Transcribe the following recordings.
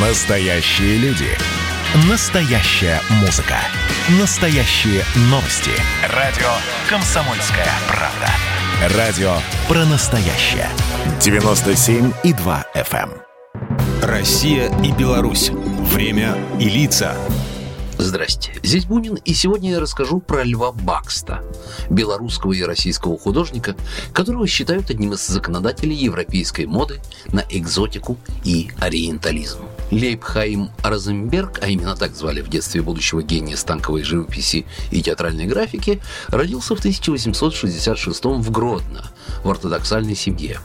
Настоящие люди. Настоящая музыка. Настоящие новости. Радио «Комсомольская правда». Радио про настоящее. 97,2 FM. эм. Россия и Беларусь. Время и лица. Здрасте, здесь Бунин, и сегодня я расскажу про Льва Бакста, белорусского и российского художника, которого считают одним из законодателей европейской моды на экзотику и ориентализм. Лейбхайм Розенберг, а именно так звали в детстве будущего гения станковой живописи и театральной графики, родился в 1866 в Гродно, в ортодоксальной семье.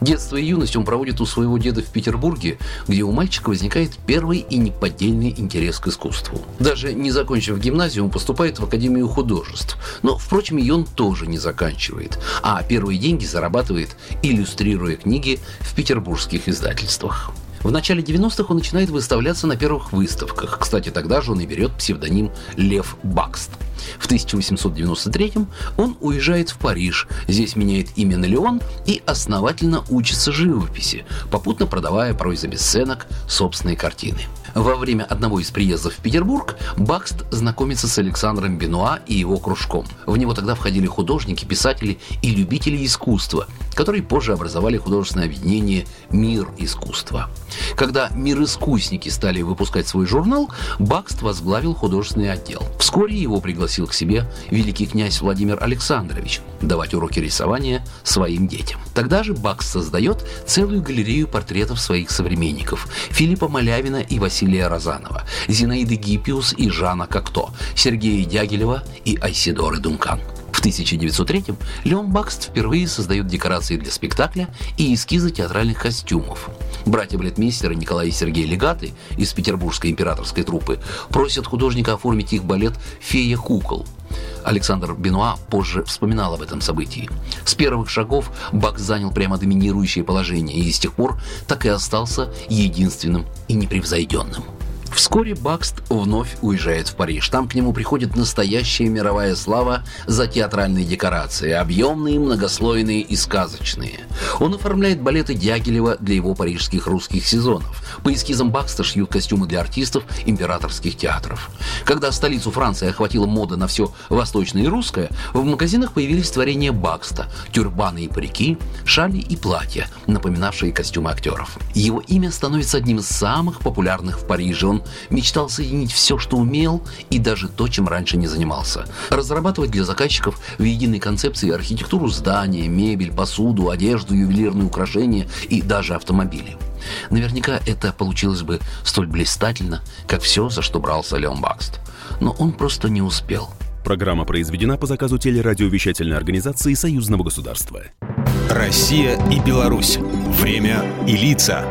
Детство и юность он проводит у своего деда в Петербурге, где у мальчика возникает первый и неподдельный интерес к искусству. Даже не закончив гимназию, он поступает в Академию художеств. Но, впрочем, ее он тоже не заканчивает, а первые деньги зарабатывает, иллюстрируя книги в петербургских издательствах. В начале 90-х он начинает выставляться на первых выставках. Кстати, тогда же он и берет псевдоним Лев Бакст. В 1893 он уезжает в Париж, здесь меняет имя на Леон и основательно учится живописи, попутно продавая порой за бесценок собственные картины. Во время одного из приездов в Петербург Бакст знакомится с Александром Бенуа и его кружком. В него тогда входили художники, писатели и любители искусства, которые позже образовали художественное объединение «Мир искусства». Когда «Мир-искусники» стали выпускать свой журнал, Бакст возглавил художественный отдел. Вскоре его пригласил к себе великий князь Владимир Александрович давать уроки рисования своим детям. Тогда же Бакст создает целую галерею портретов своих современников Филиппа Малявина и Василия Розанова, Зинаиды Гиппиус и Жана Кокто, Сергея Дягилева и Айсидоры Дункан. В 1903-м Леон Бакст впервые создает декорации для спектакля и эскизы театральных костюмов. Братья-балетмейстеры Николай и Сергей Легаты из петербургской императорской труппы просят художника оформить их балет «Фея кукол». Александр Бенуа позже вспоминал об этом событии. С первых шагов Бакс занял прямо доминирующее положение и с тех пор так и остался единственным и непревзойденным. Вскоре Бакст вновь уезжает в Париж. Там к нему приходит настоящая мировая слава за театральные декорации, объемные, многослойные и сказочные. Он оформляет балеты Дягилева для его парижских русских сезонов. По эскизам Бакста шьют костюмы для артистов императорских театров. Когда столицу Франции охватила мода на все восточное и русское, в магазинах появились творения Бакста, тюрбаны и парики, шали и платья, напоминавшие костюмы актеров. Его имя становится одним из самых популярных в Париже. Он мечтал соединить все, что умел, и даже то, чем раньше не занимался. Разрабатывать для заказчиков в единой концепции архитектуру здания, мебель, посуду, одежду, ювелирные украшения и даже автомобили. Наверняка это получилось бы столь блистательно, как все, за что брался Леон Бакст. Но он просто не успел. Программа произведена по заказу телерадиовещательной организации Союзного государства. Россия и Беларусь. Время и лица.